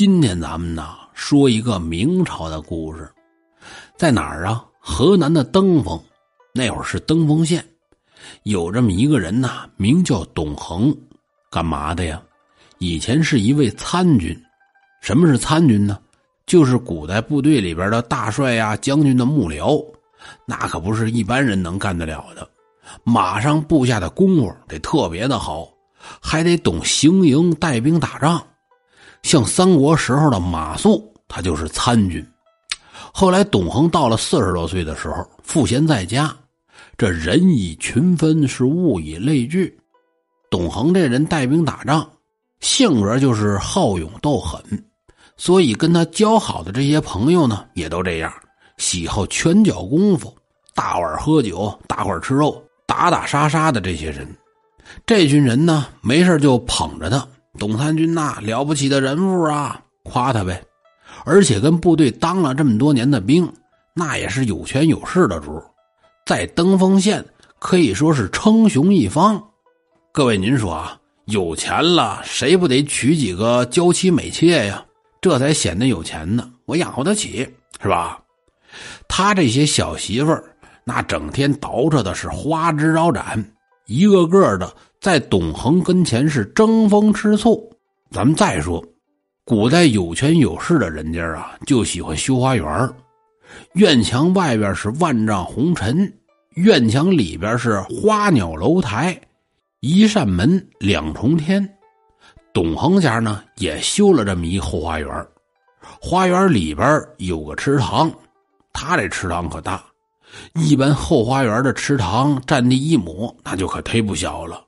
今天咱们呢说一个明朝的故事，在哪儿啊？河南的登封，那会儿是登封县，有这么一个人呐，名叫董恒，干嘛的呀？以前是一位参军。什么是参军呢？就是古代部队里边的大帅呀、将军的幕僚，那可不是一般人能干得了的。马上布下的功夫得特别的好，还得懂行营带兵打仗。像三国时候的马谡，他就是参军。后来董恒到了四十多岁的时候，赋闲在家。这人以群分，是物以类聚。董恒这人带兵打仗，性格就是好勇斗狠，所以跟他交好的这些朋友呢，也都这样，喜好拳脚功夫，大碗喝酒，大块吃肉，打打杀杀的这些人。这群人呢，没事就捧着他。董参军呐，了不起的人物啊，夸他呗。而且跟部队当了这么多年的兵，那也是有权有势的主，在登封县可以说是称雄一方。各位，您说啊，有钱了，谁不得娶几个娇妻美妾呀？这才显得有钱呢，我养活得起，是吧？他这些小媳妇儿，那整天捯饬的是花枝招展，一个个的。在董恒跟前是争风吃醋。咱们再说，古代有权有势的人家啊，就喜欢修花园院墙外边是万丈红尘，院墙里边是花鸟楼台，一扇门两重天。董恒家呢也修了这么一后花园花园里边有个池塘，他这池塘可大，一般后花园的池塘占地一亩，那就可忒不小了。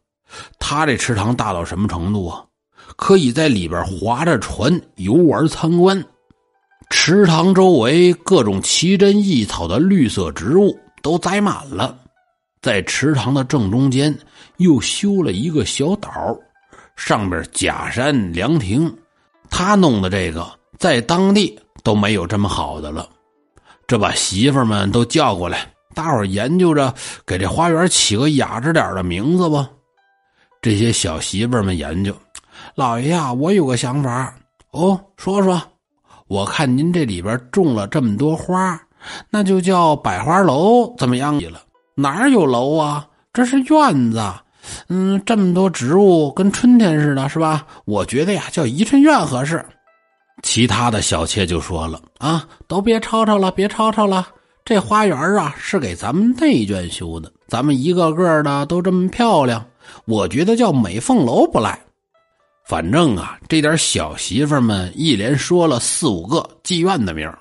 他这池塘大到什么程度啊？可以在里边划着船游玩参观。池塘周围各种奇珍异草的绿色植物都栽满了。在池塘的正中间又修了一个小岛，上边假山凉亭。他弄的这个在当地都没有这么好的了。这把媳妇们都叫过来，大伙研究着给这花园起个雅致点的名字吧。这些小媳妇们研究，老爷呀，我有个想法哦，说说。我看您这里边种了这么多花，那就叫百花楼，怎么样？了哪有楼啊？这是院子。嗯，这么多植物，跟春天似的，是吧？我觉得呀，叫宜春院合适。其他的小妾就说了啊，都别吵吵了，别吵吵了。这花园啊，是给咱们内眷修的，咱们一个个的都这么漂亮。我觉得叫美凤楼不赖，反正啊，这点小媳妇们一连说了四五个妓院的名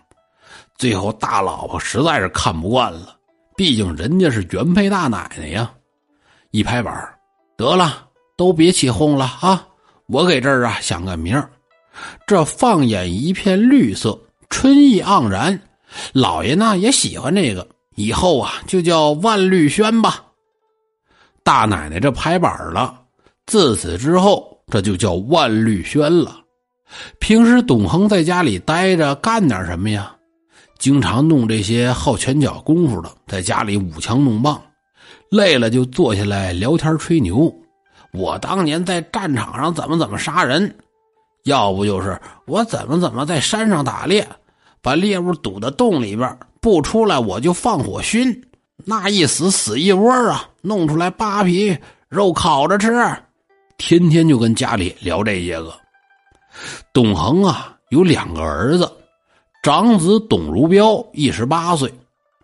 最后大老婆实在是看不惯了，毕竟人家是原配大奶奶呀，一拍板得了，都别起哄了啊！我给这儿啊想个名这放眼一片绿色，春意盎然，老爷呢也喜欢这个，以后啊就叫万绿轩吧。大奶奶这拍板了，自此之后这就叫万绿轩了。平时董恒在家里待着，干点什么呀？经常弄这些好拳脚功夫的，在家里舞枪弄棒，累了就坐下来聊天吹牛。我当年在战场上怎么怎么杀人，要不就是我怎么怎么在山上打猎，把猎物堵在洞里边不出来，我就放火熏。那一死死一窝啊，弄出来扒皮肉烤着吃，天天就跟家里聊这些个。董恒啊，有两个儿子，长子董如彪一十八岁，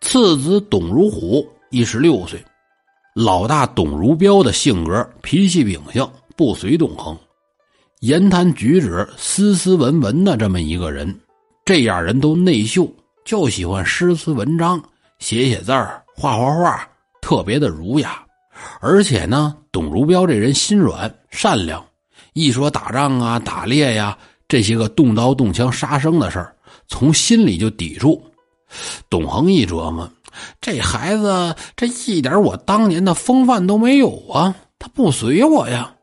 次子董如虎一十六岁。老大董如彪的性格脾气秉性不随董恒，言谈举止斯斯文文的这么一个人，这样人都内秀，就喜欢诗词文章，写写字儿。画画画特别的儒雅，而且呢，董如彪这人心软善良，一说打仗啊、打猎呀这些个动刀动枪杀生的事儿，从心里就抵触。董恒一琢磨，这孩子这一点我当年的风范都没有啊，他不随我呀，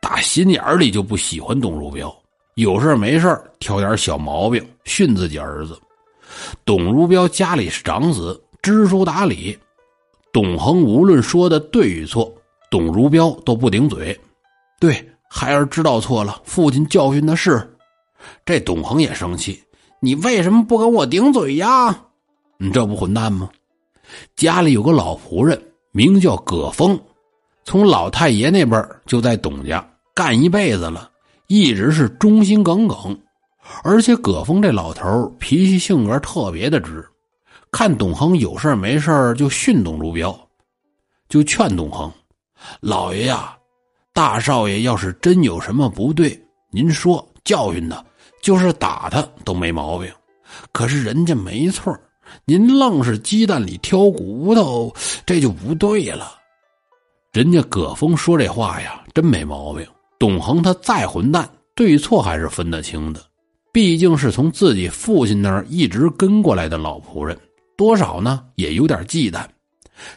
打心眼里就不喜欢董如彪，有事没事挑点小毛病训自己儿子。董如彪家里是长子。知书达理，董恒无论说的对与错，董如彪都不顶嘴。对，孩儿知道错了，父亲教训的是。这董恒也生气：“你为什么不跟我顶嘴呀？你这不混蛋吗？”家里有个老仆人，名叫葛峰，从老太爷那边就在董家干一辈子了，一直是忠心耿耿。而且葛峰这老头脾气性格特别的直，看董恒有事没事就训董如彪，就劝董恒：“老爷呀，大少爷要是真有什么不对，您说教训他，就是打他都没毛病。可是人家没错，您愣是鸡蛋里挑骨头，这就不对了。”人家葛峰说这话呀，真没毛病。董恒他再混蛋，对错还是分得清的。毕竟是从自己父亲那儿一直跟过来的老仆人，多少呢也有点忌惮。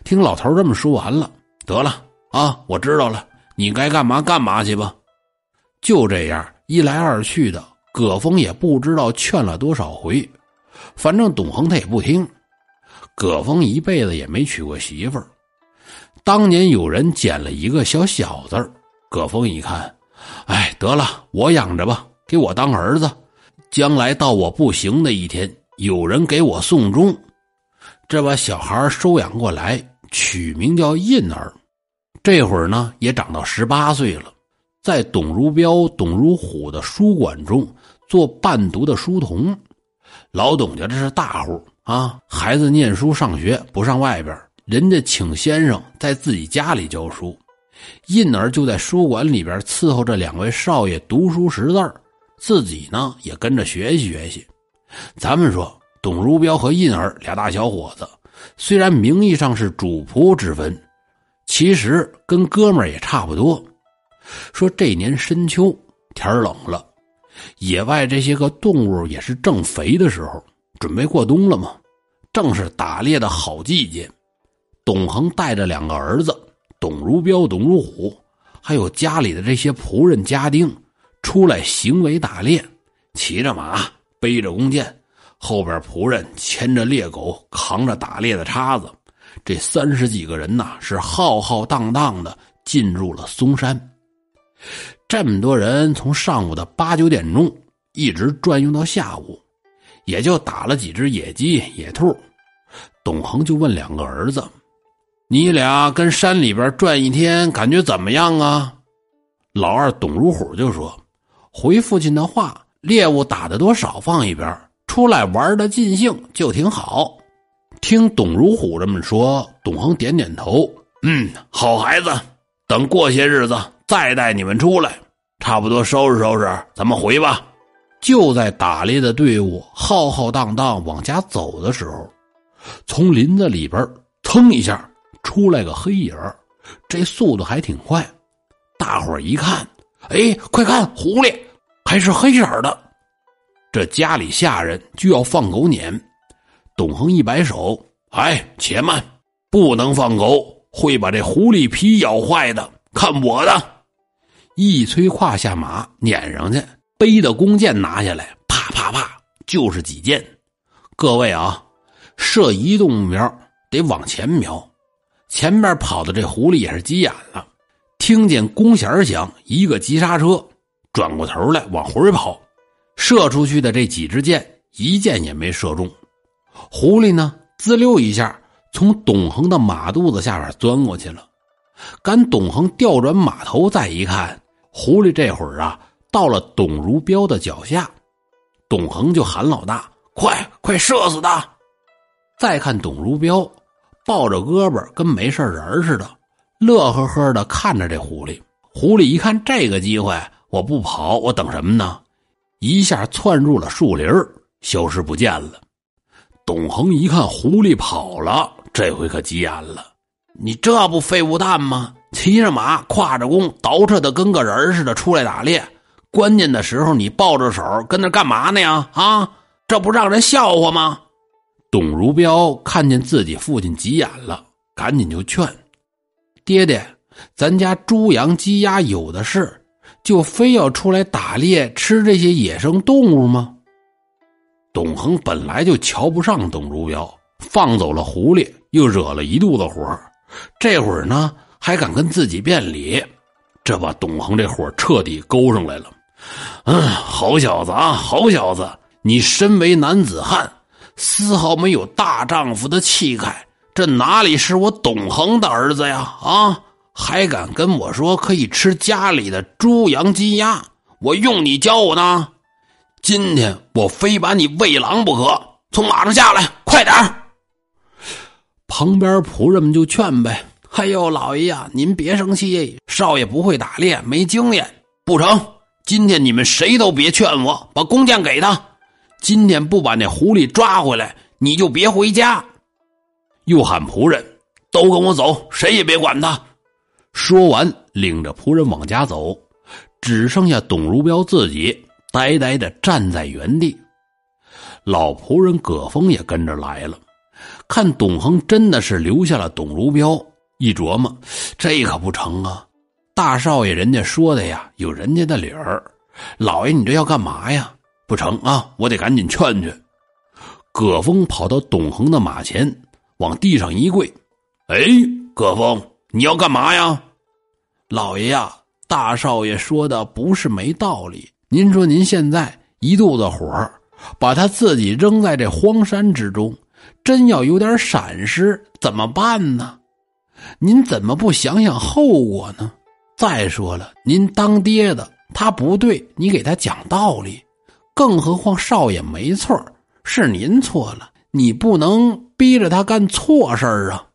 听老头这么说完了，得了啊，我知道了，你该干嘛干嘛去吧。就这样一来二去的，葛峰也不知道劝了多少回，反正董恒他也不听。葛峰一辈子也没娶过媳妇儿，当年有人捡了一个小小子葛峰一看，哎，得了，我养着吧，给我当儿子。将来到我不行的一天，有人给我送终，这把小孩收养过来，取名叫印儿。这会儿呢，也长到十八岁了，在董如彪、董如虎的书馆中做伴读的书童。老董家这是大户啊，孩子念书上学不上外边，人家请先生在自己家里教书，印儿就在书馆里边伺候着两位少爷读书识字。自己呢也跟着学习学习。咱们说，董如彪和印儿俩大小伙子，虽然名义上是主仆之分，其实跟哥们儿也差不多。说这年深秋，天冷了，野外这些个动物也是正肥的时候，准备过冬了嘛，正是打猎的好季节。董恒带着两个儿子，董如彪、董如虎，还有家里的这些仆人家丁。出来行为打猎，骑着马，背着弓箭，后边仆人牵着猎狗，扛着打猎的叉子，这三十几个人呐，是浩浩荡荡的进入了嵩山。这么多人从上午的八九点钟一直转悠到下午，也就打了几只野鸡、野兔。董恒就问两个儿子：“你俩跟山里边转一天，感觉怎么样啊？”老二董如虎就说。回父亲的话，猎物打的多少放一边，出来玩的尽兴就挺好。听董如虎这么说，董恒点点头，嗯，好孩子，等过些日子再带你们出来，差不多收拾收拾，咱们回吧。就在打猎的队伍浩浩荡荡往家走的时候，从林子里边噌一下出来个黑影这速度还挺快。大伙一看。哎，快看，狐狸还是黑色的！这家里下人就要放狗撵，董恒一摆手：“哎，且慢，不能放狗，会把这狐狸皮咬坏的。看我的！”一催胯下马，撵上去，背的弓箭拿下来，啪啪啪，就是几箭。各位啊，射移动目标得往前瞄，前面跑的这狐狸也是急眼了。听见弓弦响，一个急刹车，转过头来往回跑，射出去的这几支箭一箭也没射中。狐狸呢，滋溜一下从董恒的马肚子下边钻过去了。赶董恒调转马头再一看，狐狸这会儿啊到了董如彪的脚下，董恒就喊老大：“快快射死他！”再看董如彪抱着胳膊跟没事人似的。乐呵呵的看着这狐狸，狐狸一看这个机会，我不跑，我等什么呢？一下窜入了树林消失不见了。董恒一看狐狸跑了，这回可急眼了：“你这不废物蛋吗？骑着马，挎着弓，倒饬的跟个人似的出来打猎，关键的时候你抱着手跟那干嘛呢呀？啊，这不让人笑话吗？”董如彪看见自己父亲急眼了，赶紧就劝。爹爹，咱家猪羊鸡鸭有的是，就非要出来打猎吃这些野生动物吗？董恒本来就瞧不上董如彪，放走了狐狸，又惹了一肚子火，这会儿呢还敢跟自己辩理，这把董恒这火彻底勾上来了。嗯，好小子啊，好小子！你身为男子汉，丝毫没有大丈夫的气概，这哪里是我董恒的儿子呀？啊，还敢跟我说可以吃家里的猪羊鸡鸭？我用你教我呢？今天我非把你喂狼不可！从马上下来，快点旁边仆人们就劝呗：“哎呦，老爷呀，您别生气，少爷不会打猎，没经验，不成。今天你们谁都别劝我，把弓箭给他。今天不把那狐狸抓回来，你就别回家。”又喊仆人：“都跟我走，谁也别管他。”说完，领着仆人往家走，只剩下董如彪自己。呆呆的站在原地，老仆人葛峰也跟着来了。看董恒真的是留下了董如彪，一琢磨，这可不成啊！大少爷人家说的呀，有人家的理儿。老爷，你这要干嘛呀？不成啊！我得赶紧劝劝。葛峰跑到董恒的马前，往地上一跪：“哎，葛峰，你要干嘛呀？”老爷呀，大少爷说的不是没道理。您说，您现在一肚子火，把他自己扔在这荒山之中，真要有点闪失怎么办呢？您怎么不想想后果呢？再说了，您当爹的他不对，你给他讲道理。更何况少爷没错，是您错了，你不能逼着他干错事儿啊！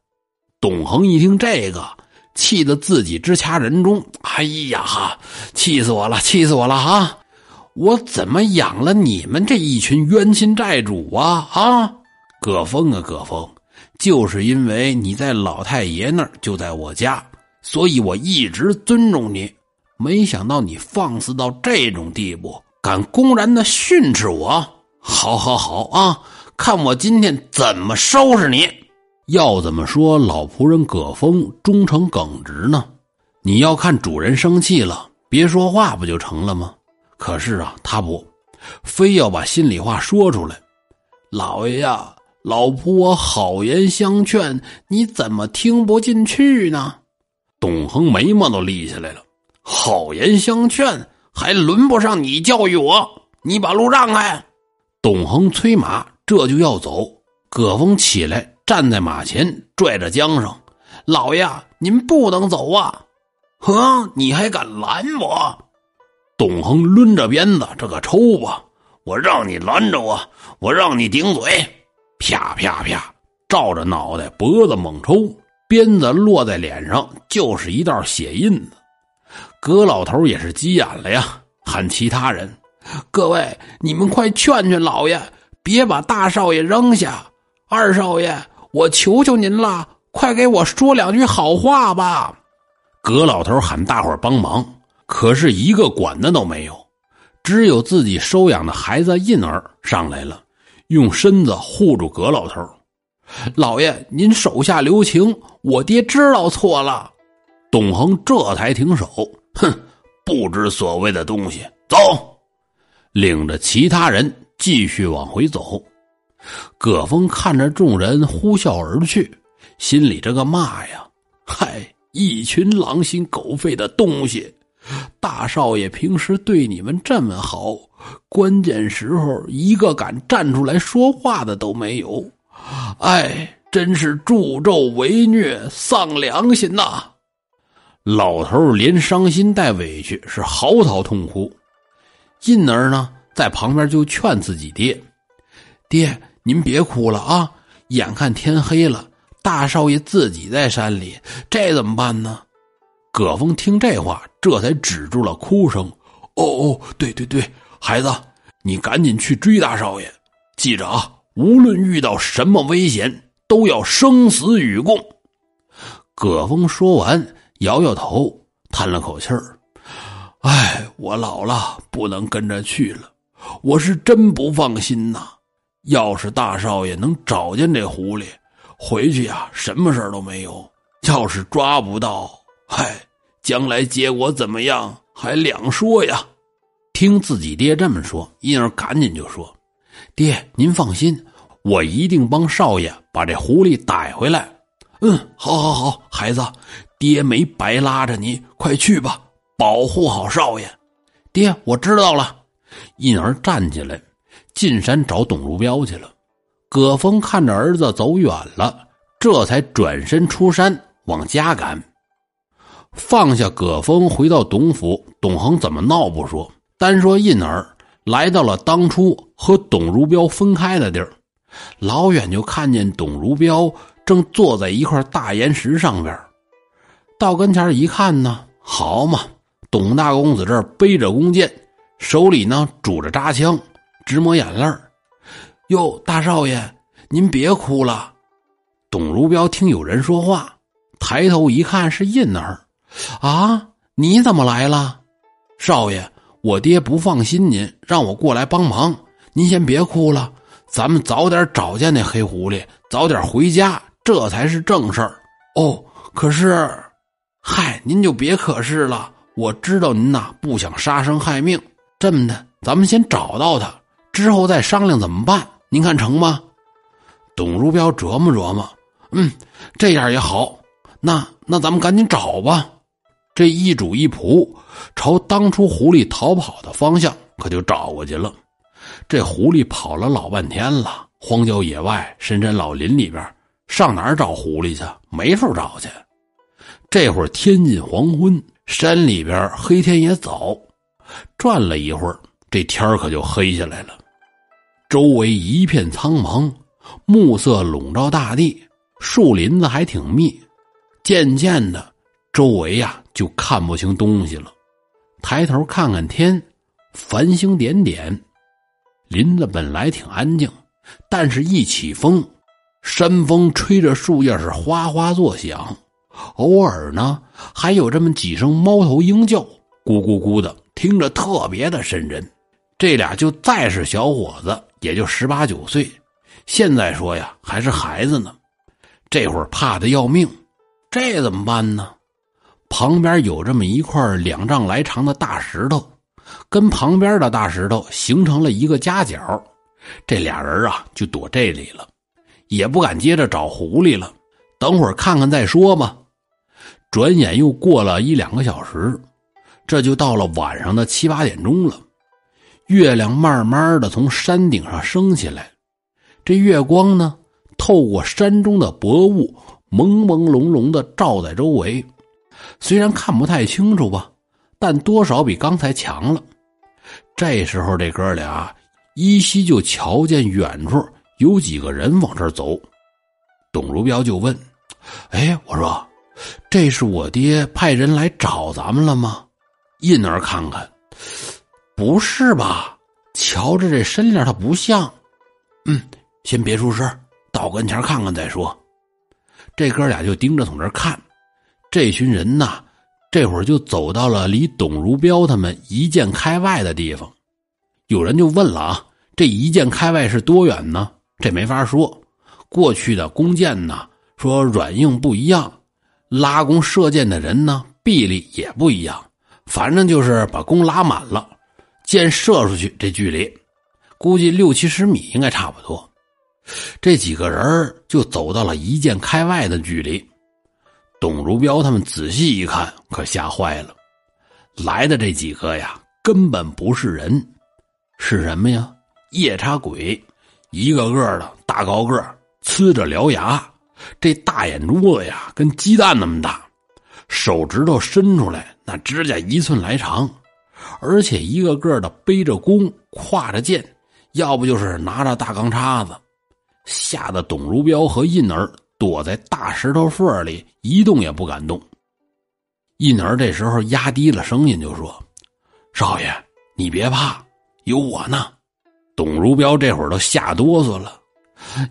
董恒一听这个，气得自己直掐人中。哎呀哈，气死我了，气死我了哈！我怎么养了你们这一群冤亲债主啊啊！葛峰啊，葛峰，就是因为你在老太爷那儿就在我家，所以我一直尊重你。没想到你放肆到这种地步，敢公然的训斥我！好，好，好啊！看我今天怎么收拾你！要怎么说老仆人葛峰忠诚耿直呢？你要看主人生气了，别说话不就成了吗？可是啊，他不，非要把心里话说出来。老爷呀，老仆我好言相劝，你怎么听不进去呢？董恒眉毛都立起来了。好言相劝，还轮不上你教育我。你把路让开。董恒催马，这就要走。葛峰起来，站在马前，拽着缰绳。老爷，您不能走啊！呵，你还敢拦我？董恒抡着鞭子，这个抽吧！我让你拦着我，我让你顶嘴！啪啪啪，照着脑袋脖子猛抽，鞭子落在脸上就是一道血印子。葛老头也是急眼了呀，喊其他人：“各位，你们快劝劝老爷，别把大少爷扔下！二少爷，我求求您了，快给我说两句好话吧！”葛老头喊大伙帮忙。可是一个管的都没有，只有自己收养的孩子印儿上来了，用身子护住葛老头。老爷，您手下留情，我爹知道错了。董恒这才停手，哼，不知所谓的东西，走，领着其他人继续往回走。葛峰看着众人呼啸而去，心里这个骂呀，嗨，一群狼心狗肺的东西。大少爷平时对你们这么好，关键时候一个敢站出来说话的都没有，哎，真是助纣为虐，丧良心呐！老头连伤心带委屈，是嚎啕痛哭。进儿呢，在旁边就劝自己爹：“爹，您别哭了啊！眼看天黑了，大少爷自己在山里，这怎么办呢？”葛峰听这话，这才止住了哭声。哦哦，对对对，孩子，你赶紧去追大少爷，记着啊，无论遇到什么危险，都要生死与共。葛峰说完，摇摇头，叹了口气儿：“哎，我老了，不能跟着去了。我是真不放心呐。要是大少爷能找见这狐狸，回去呀，什么事都没有；要是抓不到，嗨。”将来结果怎么样还两说呀！听自己爹这么说，婴儿赶紧就说：“爹，您放心，我一定帮少爷把这狐狸逮回来。”嗯，好，好，好，孩子，爹没白拉着你，快去吧，保护好少爷。爹，我知道了。印儿站起来，进山找董如彪去了。葛峰看着儿子走远了，这才转身出山往家赶。放下葛峰，回到董府，董恒怎么闹不说，单说印儿来到了当初和董如彪分开的地儿，老远就看见董如彪正坐在一块大岩石上边。到跟前一看呢，好嘛，董大公子这背着弓箭，手里呢拄着扎枪，直抹眼泪哟，大少爷，您别哭了。董如彪听有人说话，抬头一看是印儿。啊，你怎么来了，少爷？我爹不放心您，让我过来帮忙。您先别哭了，咱们早点找见那黑狐狸，早点回家，这才是正事儿。哦，可是，嗨，您就别可是了。我知道您呐不想杀生害命，这么的，咱们先找到他，之后再商量怎么办。您看成吗？董如彪琢磨琢磨，嗯，这样也好。那那咱们赶紧找吧。这一主一仆，朝当初狐狸逃跑的方向可就找过去了。这狐狸跑了老半天了，荒郊野外、深山老林里边，上哪儿找狐狸去？没处找去。这会儿天近黄昏，山里边黑天也早。转了一会儿，这天可就黑下来了。周围一片苍茫，暮色笼罩大地，树林子还挺密。渐渐的。周围呀，就看不清东西了。抬头看看天，繁星点点。林子本来挺安静，但是一起风，山风吹着树叶是哗哗作响。偶尔呢，还有这么几声猫头鹰叫，咕咕咕的，听着特别的瘆人。这俩就再是小伙子，也就十八九岁，现在说呀，还是孩子呢。这会儿怕的要命，这怎么办呢？旁边有这么一块两丈来长的大石头，跟旁边的大石头形成了一个夹角，这俩人啊就躲这里了，也不敢接着找狐狸了，等会儿看看再说吧。转眼又过了一两个小时，这就到了晚上的七八点钟了，月亮慢慢的从山顶上升起来，这月光呢透过山中的薄雾，朦朦胧胧的照在周围。虽然看不太清楚吧，但多少比刚才强了。这时候，这哥俩依稀就瞧见远处有几个人往这儿走。董如彪就问：“哎，我说，这是我爹派人来找咱们了吗？”印儿看看，不是吧？瞧着这身量，他不像。嗯，先别出声，到跟前看看再说。这哥俩就盯着从这看。这群人呐，这会儿就走到了离董如彪他们一箭开外的地方。有人就问了啊，这一箭开外是多远呢？这没法说。过去的弓箭呢，说软硬不一样，拉弓射箭的人呢，臂力也不一样。反正就是把弓拉满了，箭射出去这距离，估计六七十米应该差不多。这几个人就走到了一箭开外的距离。董如彪他们仔细一看，可吓坏了。来的这几个呀，根本不是人，是什么呀？夜叉鬼，一个个的大高个，呲着獠牙，这大眼珠子呀，跟鸡蛋那么大，手指头伸出来，那指甲一寸来长，而且一个个的背着弓，挎着剑，要不就是拿着大钢叉子，吓得董如彪和印儿。躲在大石头缝里，一动也不敢动。印儿这时候压低了声音就说：“少爷，你别怕，有我呢。”董如彪这会儿都吓哆嗦了：“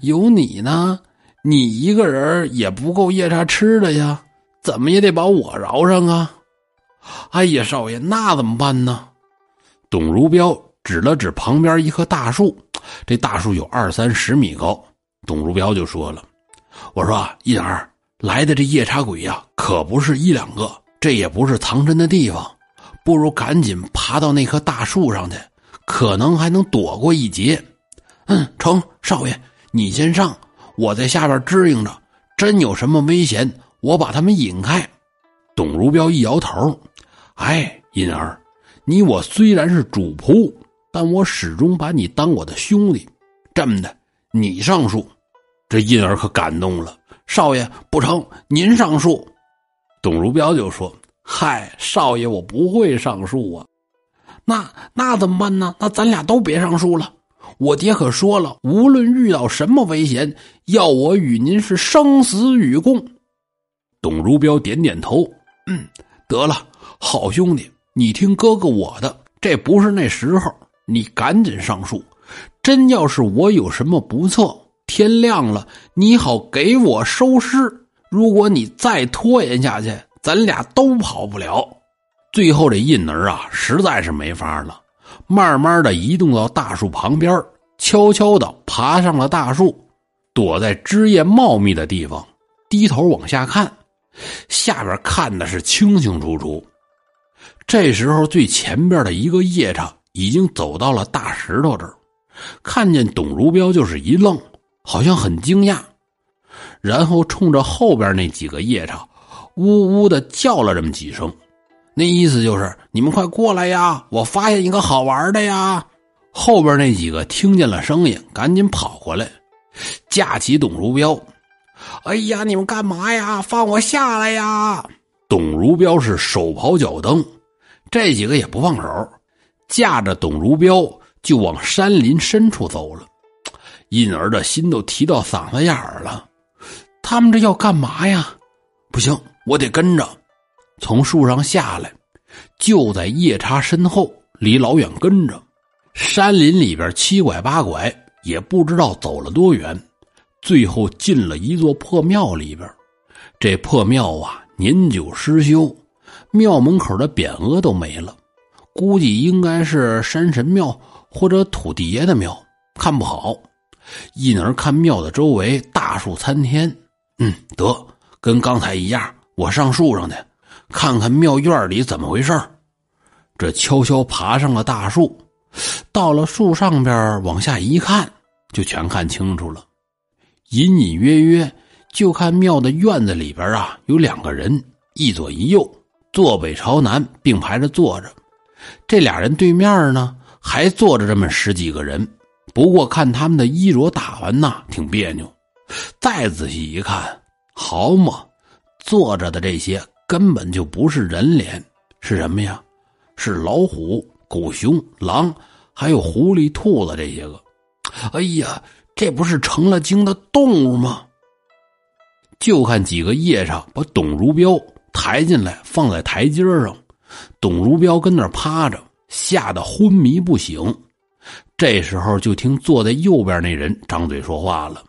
有你呢？你一个人也不够夜叉吃的呀，怎么也得把我饶上啊！”哎呀，少爷，那怎么办呢？董如彪指了指旁边一棵大树，这大树有二三十米高。董如彪就说了。我说：“印儿来的这夜叉鬼呀，可不是一两个，这也不是藏身的地方，不如赶紧爬到那棵大树上去，可能还能躲过一劫。”嗯，成，少爷，你先上，我在下边支应着，真有什么危险，我把他们引开。董如彪一摇头：“哎，印儿，你我虽然是主仆，但我始终把你当我的兄弟。这么的，你上树。”这印儿可感动了，少爷不成，您上树。董如彪就说：“嗨，少爷，我不会上树啊。那那怎么办呢？那咱俩都别上树了。我爹可说了，无论遇到什么危险，要我与您是生死与共。”董如彪点点头：“嗯，得了，好兄弟，你听哥哥我的，这不是那时候，你赶紧上树。真要是我有什么不测。”天亮了，你好给我收尸。如果你再拖延下去，咱俩都跑不了。最后这印儿啊，实在是没法了，慢慢的移动到大树旁边，悄悄的爬上了大树，躲在枝叶茂密的地方，低头往下看，下边看的是清清楚楚。这时候，最前边的一个夜叉已经走到了大石头这儿，看见董如彪就是一愣。好像很惊讶，然后冲着后边那几个夜叉，呜呜的叫了这么几声，那意思就是你们快过来呀！我发现一个好玩的呀！后边那几个听见了声音，赶紧跑过来，架起董如彪。哎呀，你们干嘛呀？放我下来呀！董如彪是手刨脚蹬，这几个也不放手，架着董如彪就往山林深处走了。印儿的心都提到嗓子眼儿了，他们这要干嘛呀？不行，我得跟着。从树上下来，就在夜叉身后，离老远跟着。山林里边七拐八拐，也不知道走了多远，最后进了一座破庙里边。这破庙啊，年久失修，庙门口的匾额都没了，估计应该是山神庙或者土地爷的庙，看不好。一儿看庙的周围大树参天，嗯，得跟刚才一样，我上树上去看看庙院里怎么回事这悄悄爬上了大树，到了树上边往下一看，就全看清楚了。隐隐约约就看庙的院子里边啊，有两个人，一左一右，坐北朝南并排着坐着。这俩人对面呢，还坐着这么十几个人。不过看他们的衣着打扮呐，挺别扭。再仔细一看，好嘛，坐着的这些根本就不是人脸，是什么呀？是老虎、狗熊、狼，还有狐狸、兔子这些个。哎呀，这不是成了精的动物吗？就看几个夜叉把董如彪抬进来，放在台阶上，董如彪跟那儿趴着，吓得昏迷不醒。这时候，就听坐在右边那人张嘴说话了：“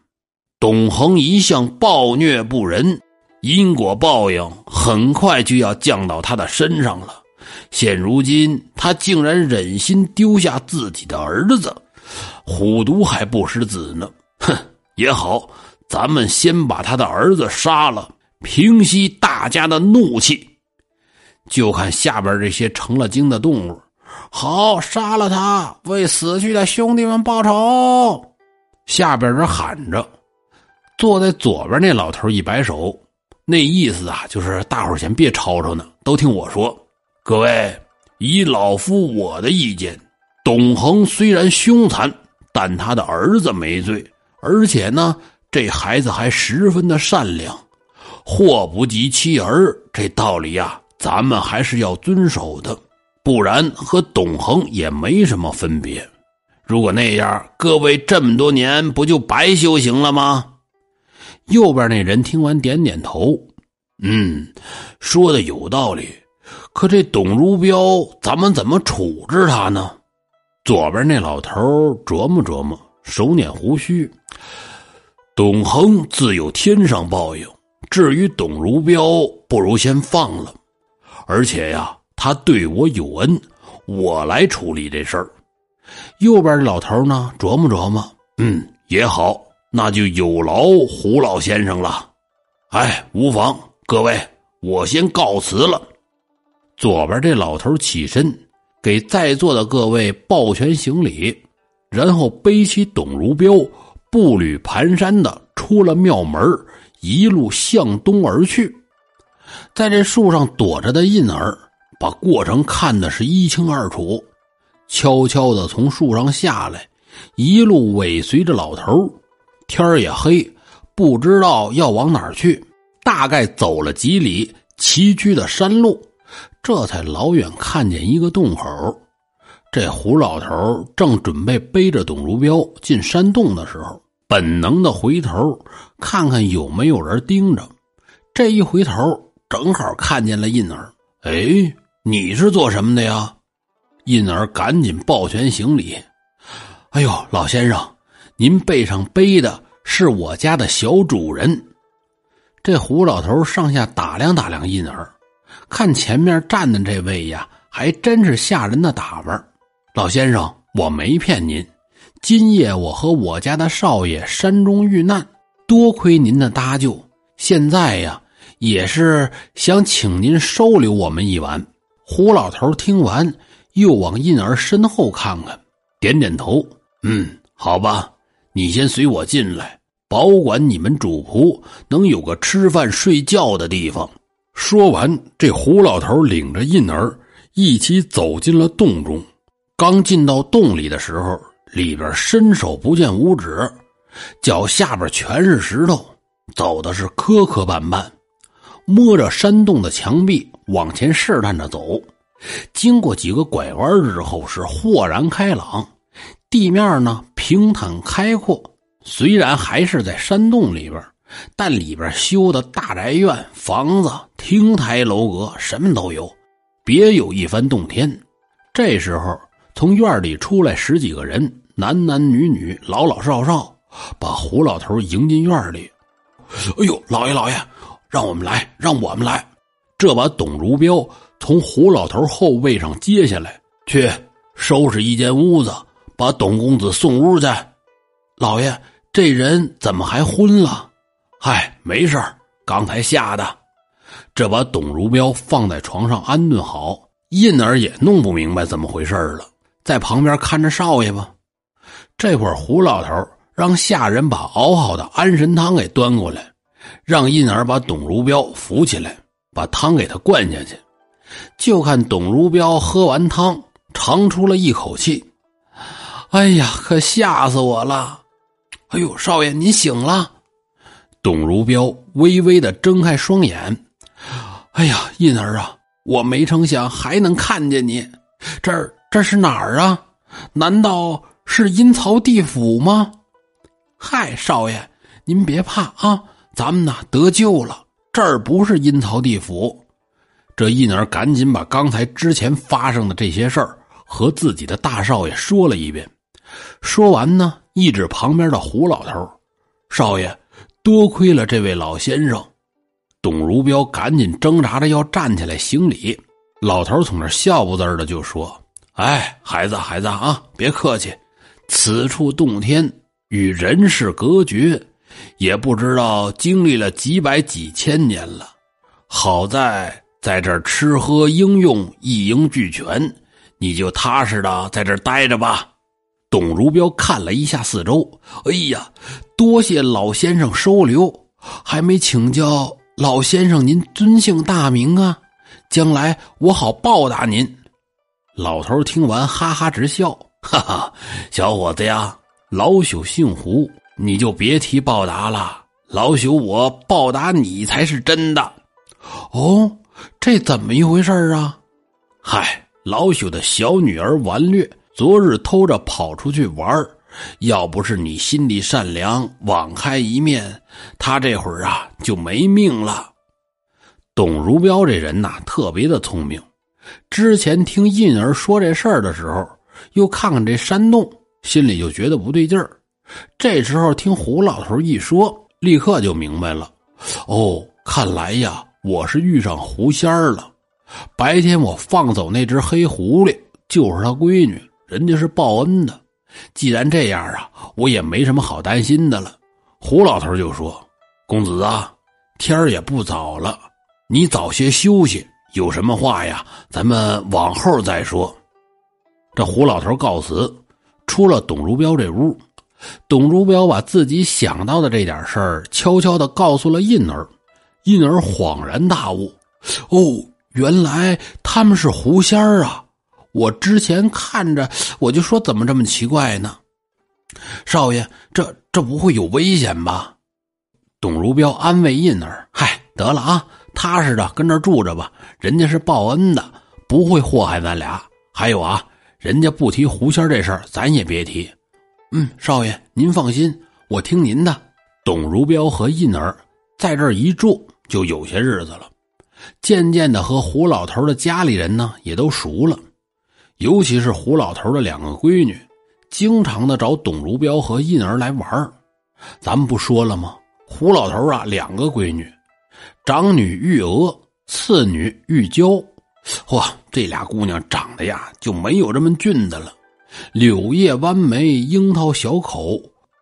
董恒一向暴虐不仁，因果报应很快就要降到他的身上了。现如今，他竟然忍心丢下自己的儿子，虎毒还不食子呢。哼，也好，咱们先把他的儿子杀了，平息大家的怒气。就看下边这些成了精的动物。”好，杀了他，为死去的兄弟们报仇！下边人喊着，坐在左边那老头一摆手，那意思啊，就是大伙先别吵吵呢，都听我说。各位，以老夫我的意见，董恒虽然凶残，但他的儿子没罪，而且呢，这孩子还十分的善良。祸不及妻儿，这道理呀，咱们还是要遵守的。不然和董恒也没什么分别。如果那样，各位这么多年不就白修行了吗？右边那人听完点点头，嗯，说的有道理。可这董如彪，咱们怎么处置他呢？左边那老头琢磨琢磨，手捻胡须。董恒自有天上报应，至于董如彪，不如先放了。而且呀。他对我有恩，我来处理这事儿。右边的老头呢，琢磨琢磨，嗯，也好，那就有劳胡老先生了。哎，无妨，各位，我先告辞了。左边这老头起身，给在座的各位抱拳行礼，然后背起董如彪，步履蹒跚的出了庙门，一路向东而去。在这树上躲着的印儿。把过程看得是一清二楚，悄悄的从树上下来，一路尾随着老头。天儿也黑，不知道要往哪儿去，大概走了几里崎岖的山路，这才老远看见一个洞口。这胡老头正准备背着董如彪进山洞的时候，本能的回头看看有没有人盯着。这一回头，正好看见了印儿。哎，你是做什么的呀？印儿赶紧抱拳行礼。哎呦，老先生，您背上背的是我家的小主人。这胡老头上下打量打量印儿，看前面站的这位呀，还真是吓人的打扮。老先生，我没骗您。今夜我和我家的少爷山中遇难，多亏您的搭救。现在呀，也是想请您收留我们一晚。胡老头听完，又往印儿身后看看，点点头：“嗯，好吧，你先随我进来，保管你们主仆能有个吃饭睡觉的地方。”说完，这胡老头领着印儿一起走进了洞中。刚进到洞里的时候，里边伸手不见五指，脚下边全是石头，走的是磕磕绊绊，摸着山洞的墙壁往前试探着走。经过几个拐弯之后，是豁然开朗，地面呢平坦开阔。虽然还是在山洞里边，但里边修的大宅院、房子、亭台楼阁什么都有，别有一番洞天。这时候。从院里出来十几个人，男男女女，老老少少，把胡老头迎进院里。哎呦，老爷老爷，让我们来，让我们来！这把董如彪从胡老头后背上接下来，去收拾一间屋子，把董公子送屋去。老爷，这人怎么还昏了？嗨，没事刚才吓的。这把董如彪放在床上安顿好，印儿也弄不明白怎么回事了。在旁边看着少爷吧。这会儿胡老头让下人把熬好的安神汤给端过来，让印儿把董如彪扶起来，把汤给他灌下去。就看董如彪喝完汤，长出了一口气：“哎呀，可吓死我了！”“哎呦，少爷您醒了。”董如彪微微的睁开双眼：“哎呀，印儿啊，我没成想还能看见你，这儿。”这是哪儿啊？难道是阴曹地府吗？嗨，少爷，您别怕啊，咱们呐得救了。这儿不是阴曹地府。这一儿赶紧把刚才之前发生的这些事儿和自己的大少爷说了一遍。说完呢，一指旁边的胡老头：“少爷，多亏了这位老先生。”董如彪赶紧挣扎着要站起来行礼。老头从那笑不滋的就说。哎，孩子，孩子啊，别客气。此处洞天与人世隔绝，也不知道经历了几百几千年了。好在在这儿吃喝应用一应俱全，你就踏实的在这儿待着吧。董如彪看了一下四周，哎呀，多谢老先生收留，还没请教老先生您尊姓大名啊？将来我好报答您。老头听完，哈哈直笑，哈哈，小伙子呀，老朽姓胡，你就别提报答了。老朽我报答你才是真的。哦，这怎么一回事啊？嗨，老朽的小女儿顽劣，昨日偷着跑出去玩要不是你心地善良，网开一面，她这会儿啊就没命了。董如彪这人呐，特别的聪明。之前听印儿说这事儿的时候，又看看这山洞，心里就觉得不对劲儿。这时候听胡老头一说，立刻就明白了。哦，看来呀，我是遇上狐仙儿了。白天我放走那只黑狐狸，就是他闺女，人家是报恩的。既然这样啊，我也没什么好担心的了。胡老头就说：“公子啊，天儿也不早了，你早些休息。”有什么话呀？咱们往后再说。这胡老头告辞，出了董如彪这屋。董如彪把自己想到的这点事儿悄悄的告诉了印儿。印儿恍然大悟：哦，原来他们是狐仙儿啊！我之前看着，我就说怎么这么奇怪呢？少爷，这这不会有危险吧？董如彪安慰印儿：“嗨，得了啊，踏实的跟这住着吧。人家是报恩的，不会祸害咱俩。还有啊，人家不提狐仙这事儿，咱也别提。嗯，少爷您放心，我听您的。”董如彪和印儿在这儿一住就有些日子了，渐渐的和胡老头的家里人呢也都熟了，尤其是胡老头的两个闺女，经常的找董如彪和印儿来玩咱们不说了吗？胡老头啊，两个闺女，长女玉娥，次女玉娇。嚯，这俩姑娘长得呀就没有这么俊的了，柳叶弯眉，樱桃小口，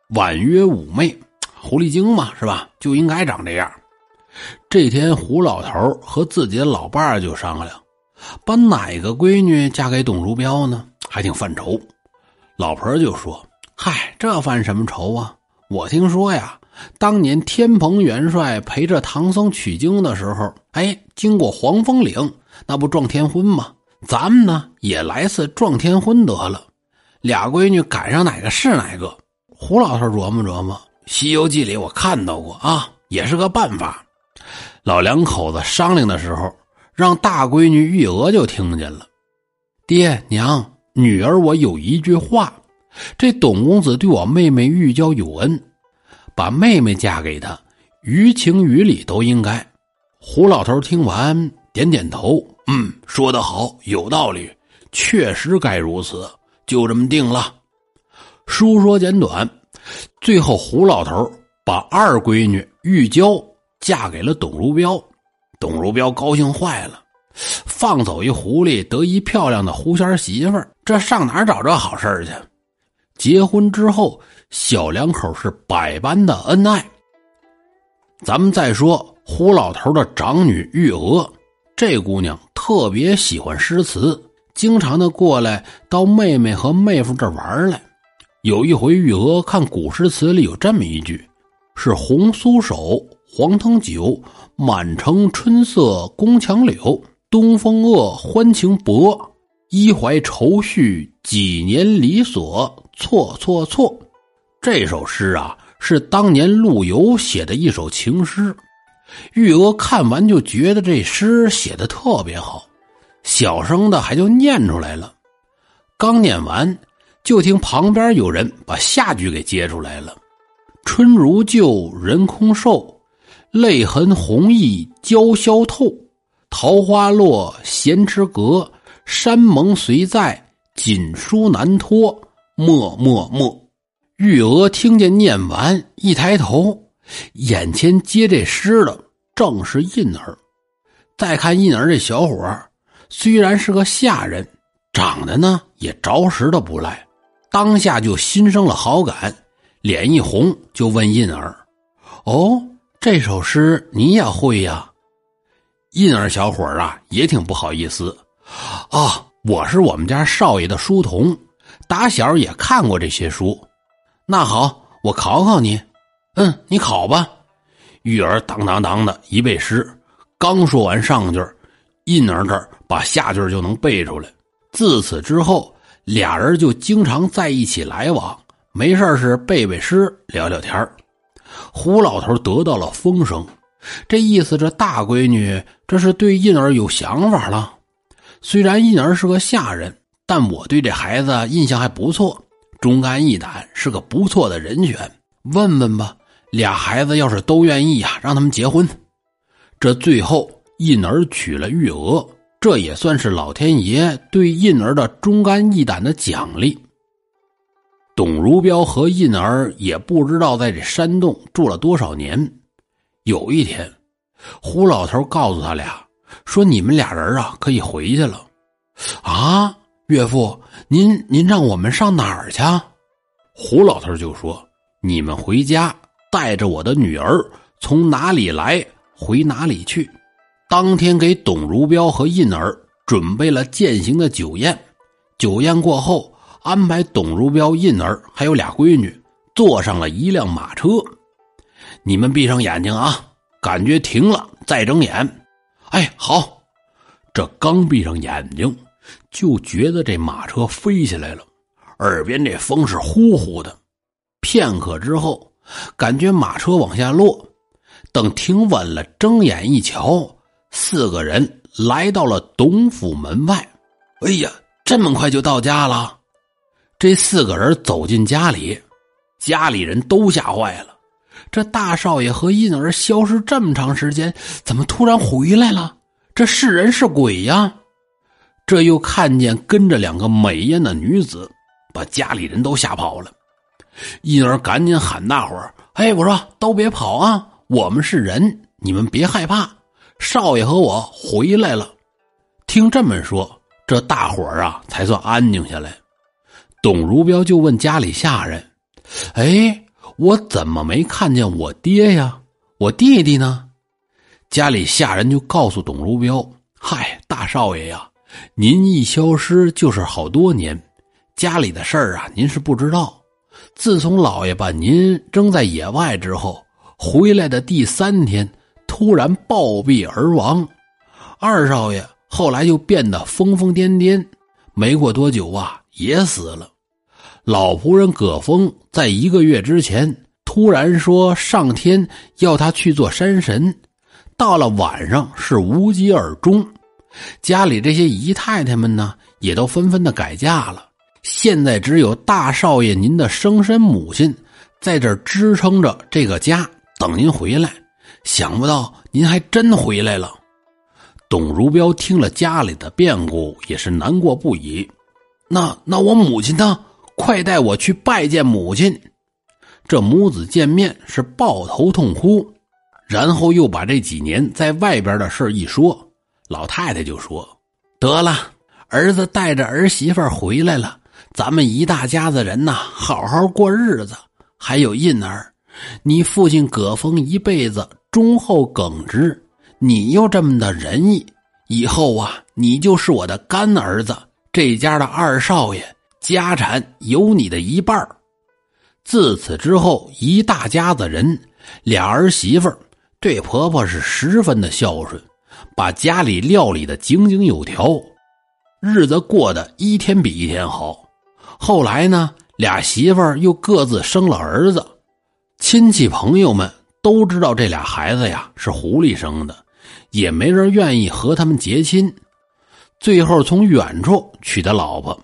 婉约妩媚。狐狸精嘛，是吧？就应该长这样。这天，胡老头和自己的老伴儿就商量，把哪个闺女嫁给董如彪呢？还挺犯愁。老婆就说：“嗨，这犯什么愁啊？我听说呀，当年天蓬元帅陪着唐僧取经的时候，哎，经过黄风岭，那不撞天婚吗？咱们呢，也来次撞天婚得了，俩闺女赶上哪个是哪个。”胡老头琢磨琢磨。《西游记》里我看到过啊，也是个办法。老两口子商量的时候，让大闺女玉娥就听见了。爹娘，女儿我有一句话：这董公子对我妹妹玉娇有恩，把妹妹嫁给他，于情于理都应该。胡老头听完点点头，嗯，说得好，有道理，确实该如此，就这么定了。书说简短。最后，胡老头把二闺女玉娇嫁给了董如彪，董如彪高兴坏了，放走一狐狸得一漂亮的狐仙媳妇儿，这上哪找这好事去？结婚之后，小两口是百般的恩爱。咱们再说胡老头的长女玉娥，这姑娘特别喜欢诗词，经常的过来到妹妹和妹夫这玩来。有一回，玉娥看古诗词里有这么一句：“是红酥手，黄藤酒，满城春色宫墙柳。东风恶，欢情薄，一怀愁绪，几年离索。错错错。”这首诗啊，是当年陆游写的一首情诗。玉娥看完就觉得这诗写的特别好，小声的还就念出来了。刚念完。就听旁边有人把下句给接出来了：“春如旧，人空瘦，泪痕红浥鲛绡透。桃花落，闲池阁，山盟虽在，锦书难托。默默默。”玉娥听见念完，一抬头，眼前接这诗的正是印儿。再看印儿这小伙虽然是个下人，长得呢也着实的不赖。当下就心生了好感，脸一红就问印儿：“哦，这首诗你也会呀？”印儿小伙啊也挺不好意思，啊，我是我们家少爷的书童，打小也看过这些书。那好，我考考你。嗯，你考吧。玉儿当当当的一背诗，刚说完上句，印儿这儿把下句就能背出来。自此之后。俩人就经常在一起来往，没事是背背诗，聊聊天胡老头得到了风声，这意思这大闺女这是对印儿有想法了。虽然印儿是个下人，但我对这孩子印象还不错，忠肝义胆，是个不错的人选。问问吧，俩孩子要是都愿意呀，让他们结婚。这最后，印儿娶了玉娥。这也算是老天爷对印儿的忠肝义胆的奖励。董如彪和印儿也不知道在这山洞住了多少年。有一天，胡老头告诉他俩说：“你们俩人啊，可以回去了。”啊，岳父，您您让我们上哪儿去？胡老头就说：“你们回家，带着我的女儿，从哪里来回哪里去。”当天给董如彪和印儿准备了饯行的酒宴，酒宴过后，安排董如彪、印儿还有俩闺女坐上了一辆马车。你们闭上眼睛啊，感觉停了再睁眼。哎，好。这刚闭上眼睛，就觉得这马车飞起来了，耳边这风是呼呼的。片刻之后，感觉马车往下落，等停稳了，睁眼一瞧，四个人来到了董府门外。哎呀，这么快就到家了！这四个人走进家里，家里人都吓坏了。这大少爷和印儿消失这么长时间，怎么突然回来了？这是人是鬼呀？这又看见跟着两个美艳的女子，把家里人都吓跑了。因而赶紧喊大伙儿：“哎，我说都别跑啊！我们是人，你们别害怕。少爷和我回来了。”听这么说，这大伙儿啊才算安静下来。董如彪就问家里下人：“哎。”我怎么没看见我爹呀？我弟弟呢？家里下人就告诉董如彪：“嗨，大少爷呀，您一消失就是好多年，家里的事儿啊，您是不知道。自从老爷把您扔在野外之后，回来的第三天，突然暴毙而亡。二少爷后来就变得疯疯癫癫，没过多久啊，也死了。”老仆人葛峰在一个月之前突然说上天要他去做山神，到了晚上是无疾而终。家里这些姨太太们呢，也都纷纷的改嫁了。现在只有大少爷您的生身母亲在这支撑着这个家，等您回来。想不到您还真回来了。董如彪听了家里的变故，也是难过不已。那那我母亲呢？快带我去拜见母亲！这母子见面是抱头痛哭，然后又把这几年在外边的事一说。老太太就说：“得了，儿子带着儿媳妇回来了，咱们一大家子人呐，好好过日子。还有印儿，你父亲葛峰一辈子忠厚耿直，你又这么的仁义，以后啊，你就是我的干儿子，这家的二少爷。”家产有你的一半自此之后，一大家子人，俩儿媳妇对婆婆是十分的孝顺，把家里料理的井井有条，日子过得一天比一天好。后来呢，俩媳妇儿又各自生了儿子，亲戚朋友们都知道这俩孩子呀是狐狸生的，也没人愿意和他们结亲，最后从远处娶的老婆。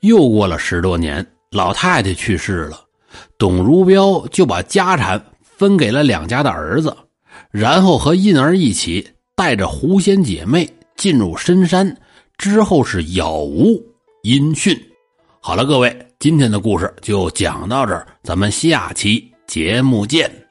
又过了十多年，老太太去世了，董如彪就把家产分给了两家的儿子，然后和印儿一起带着狐仙姐妹进入深山，之后是杳无音讯。好了，各位，今天的故事就讲到这儿，咱们下期节目见。